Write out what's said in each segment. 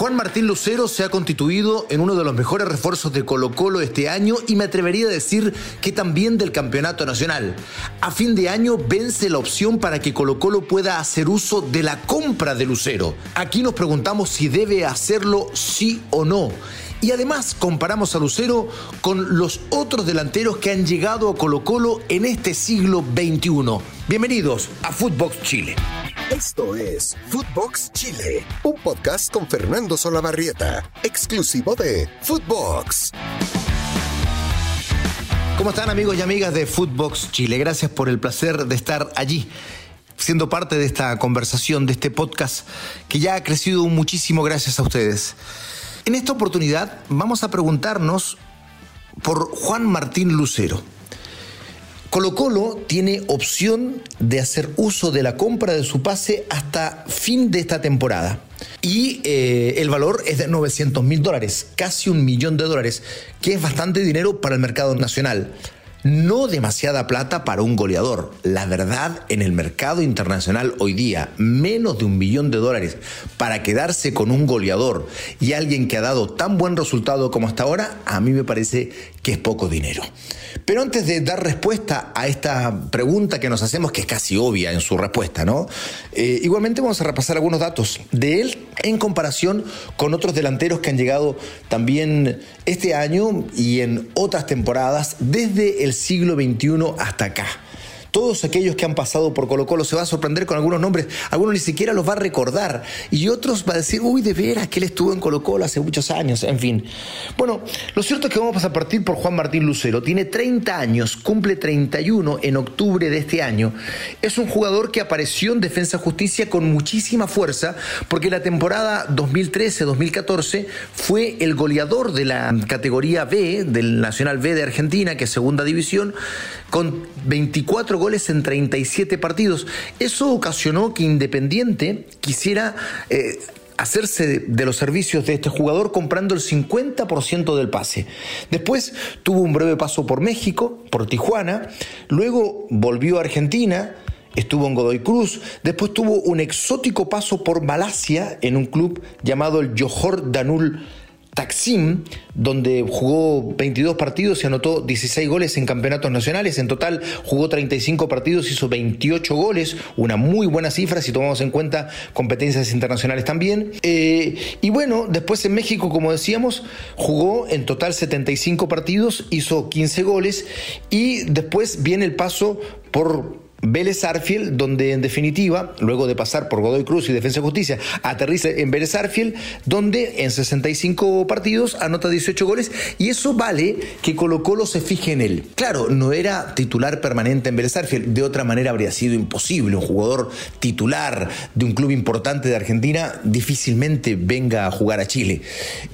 Juan Martín Lucero se ha constituido en uno de los mejores refuerzos de Colo Colo este año y me atrevería a decir que también del campeonato nacional. A fin de año vence la opción para que Colo Colo pueda hacer uso de la compra de Lucero. Aquí nos preguntamos si debe hacerlo sí o no. Y además comparamos a Lucero con los otros delanteros que han llegado a Colo Colo en este siglo XXI. Bienvenidos a Footbox Chile. Esto es Footbox Chile, un podcast con Fernando Solabarrieta, exclusivo de Footbox. ¿Cómo están amigos y amigas de Footbox Chile? Gracias por el placer de estar allí siendo parte de esta conversación, de este podcast que ya ha crecido muchísimo gracias a ustedes. En esta oportunidad vamos a preguntarnos por Juan Martín Lucero. Colo Colo tiene opción de hacer uso de la compra de su pase hasta fin de esta temporada. Y eh, el valor es de 900 mil dólares, casi un millón de dólares, que es bastante dinero para el mercado nacional no demasiada plata para un goleador. La verdad, en el mercado internacional hoy día, menos de un millón de dólares para quedarse con un goleador y alguien que ha dado tan buen resultado como hasta ahora, a mí me parece que es poco dinero. Pero antes de dar respuesta a esta pregunta que nos hacemos, que es casi obvia en su respuesta, ¿no? Eh, igualmente vamos a repasar algunos datos de él en comparación con otros delanteros que han llegado también este año y en otras temporadas desde el siglo XXI hasta acá. Todos aquellos que han pasado por Colo Colo se va a sorprender con algunos nombres, algunos ni siquiera los va a recordar y otros va a decir, uy, de veras que él estuvo en Colo Colo hace muchos años, en fin. Bueno, lo cierto es que vamos a partir por Juan Martín Lucero. Tiene 30 años, cumple 31 en octubre de este año. Es un jugador que apareció en Defensa Justicia con muchísima fuerza porque la temporada 2013-2014 fue el goleador de la categoría B, del Nacional B de Argentina, que es segunda división, con 24 goles en 37 partidos. Eso ocasionó que Independiente quisiera... Eh, hacerse de los servicios de este jugador comprando el 50% del pase. Después tuvo un breve paso por México, por Tijuana, luego volvió a Argentina, estuvo en Godoy Cruz, después tuvo un exótico paso por Malasia en un club llamado el Johor Danul Taksim, donde jugó 22 partidos y anotó 16 goles en campeonatos nacionales. En total jugó 35 partidos, hizo 28 goles, una muy buena cifra si tomamos en cuenta competencias internacionales también. Eh, y bueno, después en México, como decíamos, jugó en total 75 partidos, hizo 15 goles y después viene el paso por Vélez Arfield, donde en definitiva, luego de pasar por Godoy Cruz y Defensa y Justicia, aterriza en Vélez Arfield, donde en 65 partidos anota 18 goles y eso vale que Colo Colo se fije en él. Claro, no era titular permanente en Vélez Arfield, de otra manera habría sido imposible. Un jugador titular de un club importante de Argentina difícilmente venga a jugar a Chile.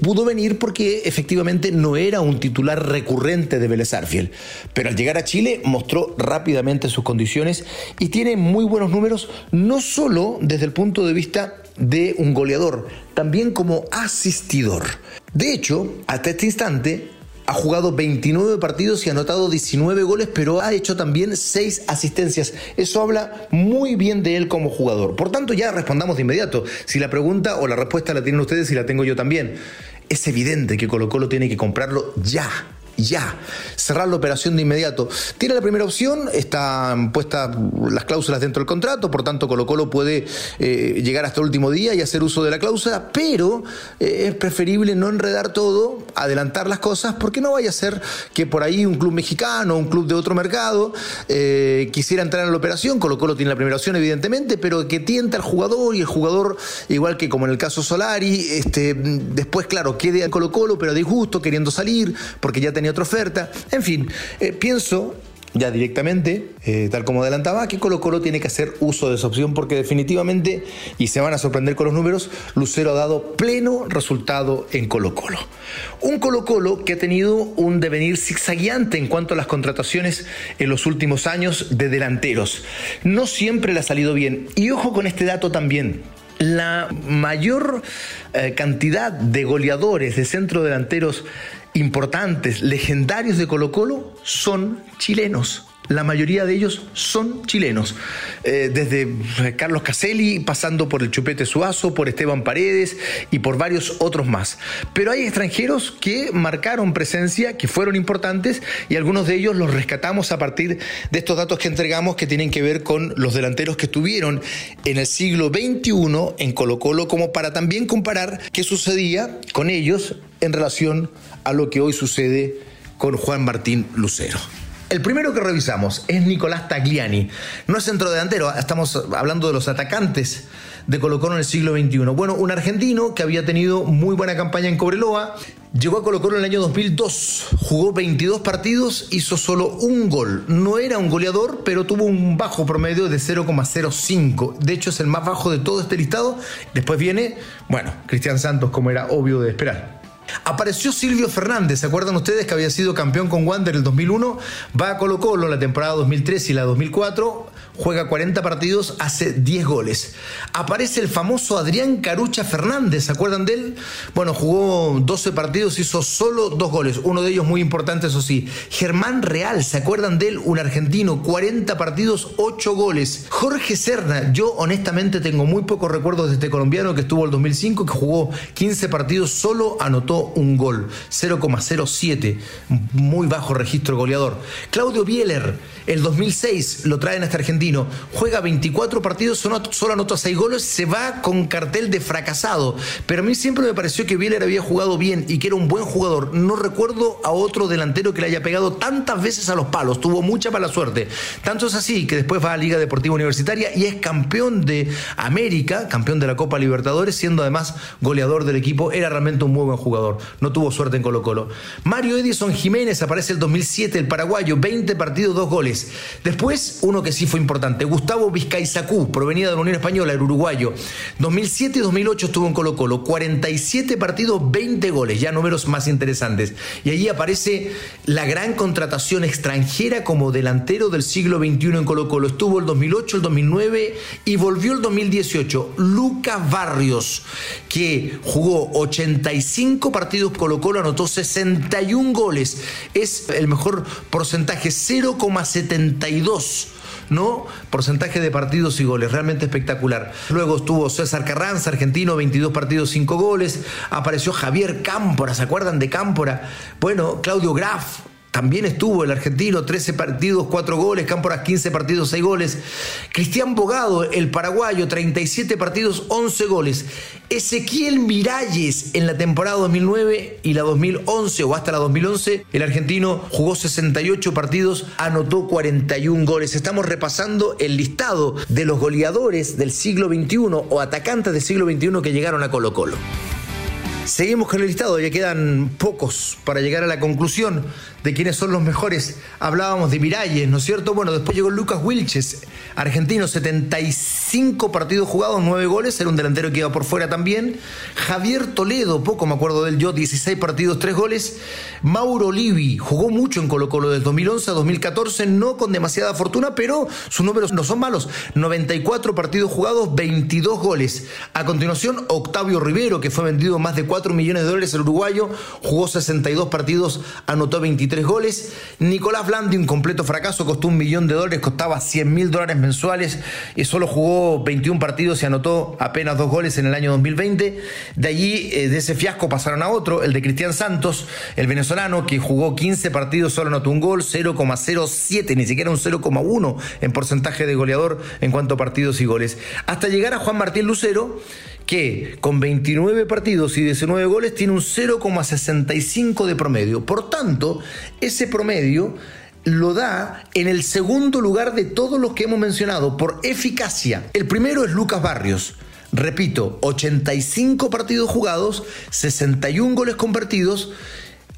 Pudo venir porque efectivamente no era un titular recurrente de Vélez Arfield, pero al llegar a Chile mostró rápidamente sus condiciones y tiene muy buenos números, no solo desde el punto de vista de un goleador, también como asistidor. De hecho, hasta este instante ha jugado 29 partidos y ha anotado 19 goles, pero ha hecho también 6 asistencias. Eso habla muy bien de él como jugador. Por tanto, ya respondamos de inmediato. Si la pregunta o la respuesta la tienen ustedes y la tengo yo también. Es evidente que Colo Colo tiene que comprarlo ya ya, cerrar la operación de inmediato. Tiene la primera opción, están puestas las cláusulas dentro del contrato, por tanto Colo Colo puede eh, llegar hasta el último día y hacer uso de la cláusula, pero eh, es preferible no enredar todo, adelantar las cosas, porque no vaya a ser que por ahí un club mexicano, un club de otro mercado, eh, quisiera entrar en la operación, Colo Colo tiene la primera opción evidentemente, pero que tienta al jugador y el jugador, igual que como en el caso Solari, este, después claro, quede a Colo Colo, pero a disgusto, queriendo salir, porque ya tenía otra oferta. En fin, eh, pienso ya directamente, eh, tal como adelantaba, que Colo Colo tiene que hacer uso de esa opción porque definitivamente, y se van a sorprender con los números, Lucero ha dado pleno resultado en Colo Colo. Un Colo Colo que ha tenido un devenir zigzagueante en cuanto a las contrataciones en los últimos años de delanteros. No siempre le ha salido bien. Y ojo con este dato también. La mayor eh, cantidad de goleadores de centro delanteros importantes, legendarios de Colo Colo, son chilenos. la mayoría de ellos son chilenos. Eh, desde Carlos Caselli, pasando por el Chupete Suazo, por Esteban Paredes y por varios otros más. Pero hay extranjeros que marcaron presencia, que fueron importantes y algunos de ellos los rescatamos a partir de estos datos que entregamos que tienen que ver con los delanteros que estuvieron en el siglo XXI en Colo Colo, como para también comparar qué sucedía con ellos en relación a lo que hoy sucede con Juan Martín Lucero. El primero que revisamos es Nicolás Tagliani. No es centrodelantero, estamos hablando de los atacantes de Colo Colo en el siglo XXI. Bueno, un argentino que había tenido muy buena campaña en Cobreloa, llegó a Colo Colo en el año 2002, jugó 22 partidos, hizo solo un gol. No era un goleador, pero tuvo un bajo promedio de 0,05. De hecho, es el más bajo de todo este listado. Después viene, bueno, Cristian Santos, como era obvio de esperar. Apareció Silvio Fernández, ¿se acuerdan ustedes que había sido campeón con Wander en el 2001? Va a Colo Colo la temporada 2003 y la 2004 juega 40 partidos, hace 10 goles. Aparece el famoso Adrián Carucha Fernández, ¿se acuerdan de él? Bueno, jugó 12 partidos, hizo solo 2 goles, uno de ellos muy importante, eso sí. Germán Real, ¿se acuerdan de él? Un argentino, 40 partidos, 8 goles. Jorge Serna, yo honestamente tengo muy pocos recuerdos de este colombiano que estuvo el 2005, que jugó 15 partidos, solo anotó un gol, 0,07, muy bajo registro goleador. Claudio Bieler, el 2006 lo traen a este argentino juega 24 partidos, solo anotó 6 goles, se va con cartel de fracasado. Pero a mí siempre me pareció que Bieler había jugado bien y que era un buen jugador. No recuerdo a otro delantero que le haya pegado tantas veces a los palos, tuvo mucha mala suerte. Tanto es así que después va a Liga Deportiva Universitaria y es campeón de América, campeón de la Copa Libertadores, siendo además goleador del equipo. Era realmente un muy buen jugador. No tuvo suerte en Colo Colo. Mario Edison Jiménez aparece el 2007, el paraguayo, 20 partidos, 2 goles. Después, uno que sí fue importante Gustavo Vizcaizacú, provenía de la Unión Española, el uruguayo. 2007 y 2008 estuvo en Colo Colo. 47 partidos, 20 goles, ya números más interesantes. Y allí aparece la gran contratación extranjera como delantero del siglo XXI en Colo Colo. Estuvo el 2008, el 2009 y volvió el 2018. Lucas Barrios, que jugó 85 partidos Colo Colo, anotó 61 goles. Es el mejor porcentaje, 0,72 ¿no? Porcentaje de partidos y goles, realmente espectacular. Luego estuvo César Carranza, argentino, 22 partidos, 5 goles. Apareció Javier Cámpora, ¿se acuerdan de Cámpora? Bueno, Claudio Graf, también estuvo el argentino, 13 partidos, 4 goles, Cámporas 15 partidos, 6 goles. Cristian Bogado, el paraguayo, 37 partidos, 11 goles. Ezequiel Miralles en la temporada 2009 y la 2011 o hasta la 2011, el argentino jugó 68 partidos, anotó 41 goles. Estamos repasando el listado de los goleadores del siglo XXI o atacantes del siglo XXI que llegaron a Colo Colo. Seguimos con el listado, ya quedan pocos para llegar a la conclusión de quiénes son los mejores. Hablábamos de Miralles, ¿no es cierto? Bueno, después llegó Lucas Wilches, argentino, 75 partidos jugados, 9 goles, era un delantero que iba por fuera también. Javier Toledo, poco me acuerdo de él yo, 16 partidos, 3 goles. Mauro Livi, jugó mucho en Colo Colo del 2011 a 2014, no con demasiada fortuna, pero sus números no son malos. 94 partidos jugados, 22 goles. A continuación, Octavio Rivero, que fue vendido más de 4 millones de dólares el uruguayo, jugó 62 partidos, anotó 23 goles. Nicolás Blandi, un completo fracaso, costó un millón de dólares, costaba 100 mil dólares mensuales y solo jugó 21 partidos y anotó apenas dos goles en el año 2020. De allí, eh, de ese fiasco, pasaron a otro, el de Cristian Santos, el venezolano, que jugó 15 partidos, solo anotó un gol, 0,07, ni siquiera un 0,1 en porcentaje de goleador en cuanto a partidos y goles. Hasta llegar a Juan Martín Lucero, que con 29 partidos y 19 goles tiene un 0,65 de promedio. Por tanto, ese promedio lo da en el segundo lugar de todos los que hemos mencionado por eficacia. El primero es Lucas Barrios. Repito, 85 partidos jugados, 61 goles convertidos,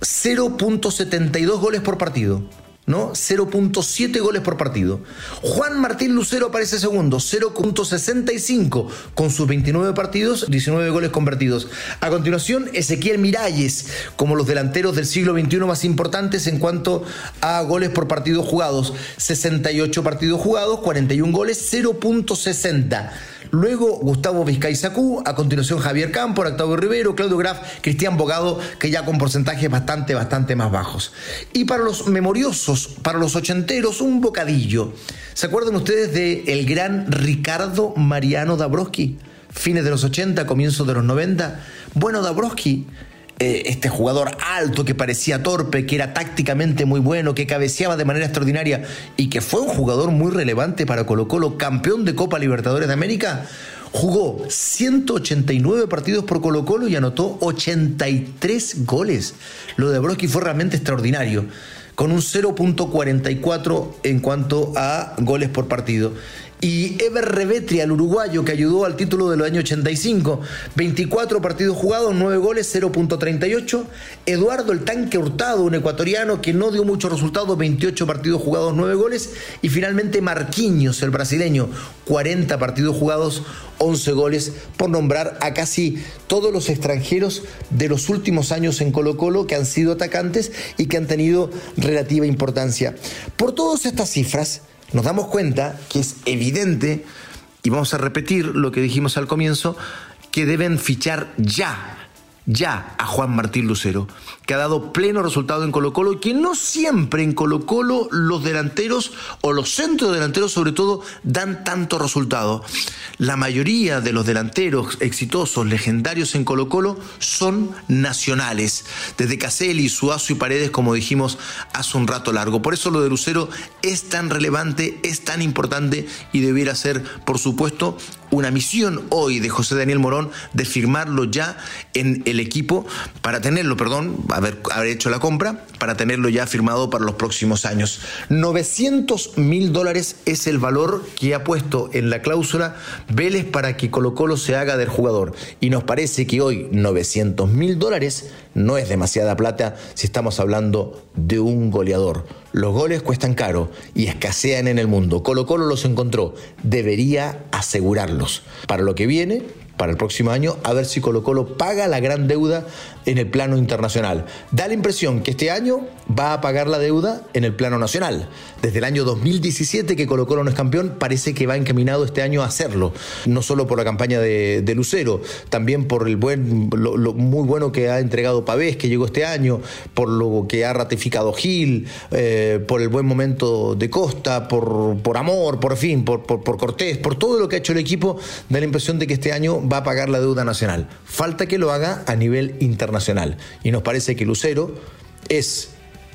0.72 goles por partido. ¿No? 0.7 goles por partido. Juan Martín Lucero aparece segundo, 0.65 con sus 29 partidos, 19 goles convertidos. A continuación, Ezequiel Miralles, como los delanteros del siglo XXI más importantes en cuanto a goles por partido jugados, 68 partidos jugados, 41 goles, 0.60. luego Gustavo Vizcaizacú, a continuación Javier Campo, Octavio Rivero, Claudio Graf, Cristian Bogado, que ya con porcentajes bastante, bastante más bajos. Y para los memoriosos, para los ochenteros, un bocadillo. ¿Se acuerdan ustedes de el gran Ricardo Mariano Dabrowski? Fines de los 80, comienzos de los 90. Bueno, Dabrowski eh, este jugador alto que parecía torpe, que era tácticamente muy bueno, que cabeceaba de manera extraordinaria y que fue un jugador muy relevante para Colo Colo, campeón de Copa Libertadores de América, jugó 189 partidos por Colo Colo y anotó 83 goles. Lo de Broski fue realmente extraordinario con un 0.44 en cuanto a goles por partido y Ever Revetri, al uruguayo que ayudó al título del año 85. 24 partidos jugados, 9 goles, 0.38. Eduardo el Tanque Hurtado, un ecuatoriano que no dio muchos resultados, 28 partidos jugados, 9 goles. Y finalmente Marquinhos, el brasileño, 40 partidos jugados, 11 goles, por nombrar a casi todos los extranjeros de los últimos años en Colo Colo que han sido atacantes y que han tenido relativa importancia. Por todas estas cifras, nos damos cuenta que es evidente, y vamos a repetir lo que dijimos al comienzo, que deben fichar ya ya a Juan Martín Lucero, que ha dado pleno resultado en Colo Colo y que no siempre en Colo Colo los delanteros o los centros delanteros sobre todo dan tanto resultado. La mayoría de los delanteros exitosos, legendarios en Colo Colo son nacionales, desde Caselli, Suazo y Paredes como dijimos hace un rato largo. Por eso lo de Lucero es tan relevante, es tan importante y debiera ser, por supuesto, una misión hoy de José Daniel Morón de firmarlo ya en el equipo para tenerlo, perdón, haber, haber hecho la compra, para tenerlo ya firmado para los próximos años. 900 mil dólares es el valor que ha puesto en la cláusula Vélez para que Colo Colo se haga del jugador. Y nos parece que hoy 900 mil dólares no es demasiada plata si estamos hablando de un goleador. Los goles cuestan caro y escasean en el mundo. Colo Colo los encontró. Debería asegurarlos. Para lo que viene, para el próximo año, a ver si Colo Colo paga la gran deuda en el plano internacional. Da la impresión que este año va a pagar la deuda en el plano nacional. Desde el año 2017 que Colo Colo no es campeón, parece que va encaminado este año a hacerlo. No solo por la campaña de, Lucero, también por el buen, lo, muy bueno que ha entregado Pavés, que llegó este año, por lo que ha ratificado Gil, eh, por el buen momento de Costa, por, por amor, por fin, por, por, por Cortés, por todo lo que ha hecho el equipo, da la impresión de que este año va a pagar la deuda nacional. Falta que lo haga a nivel internacional. Y nos parece que Lucero es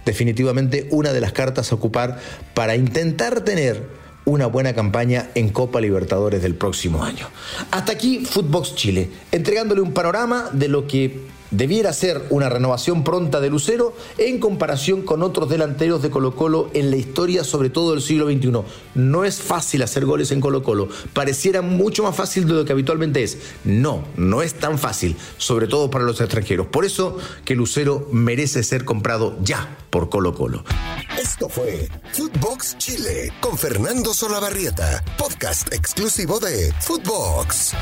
definitivamente una de las cartas a ocupar para intentar tener una buena campaña en Copa Libertadores del próximo año. Hasta aquí Footbox Chile, entregándole un panorama de lo que debiera ser una renovación pronta de Lucero en comparación con otros delanteros de Colo Colo en la historia, sobre todo del siglo XXI. No es fácil hacer goles en Colo Colo, pareciera mucho más fácil de lo que habitualmente es. No, no es tan fácil, sobre todo para los extranjeros. Por eso que Lucero merece ser comprado ya por Colo Colo. Esto fue Footbox Chile con Fernando Solabarrieta, podcast exclusivo de Footbox.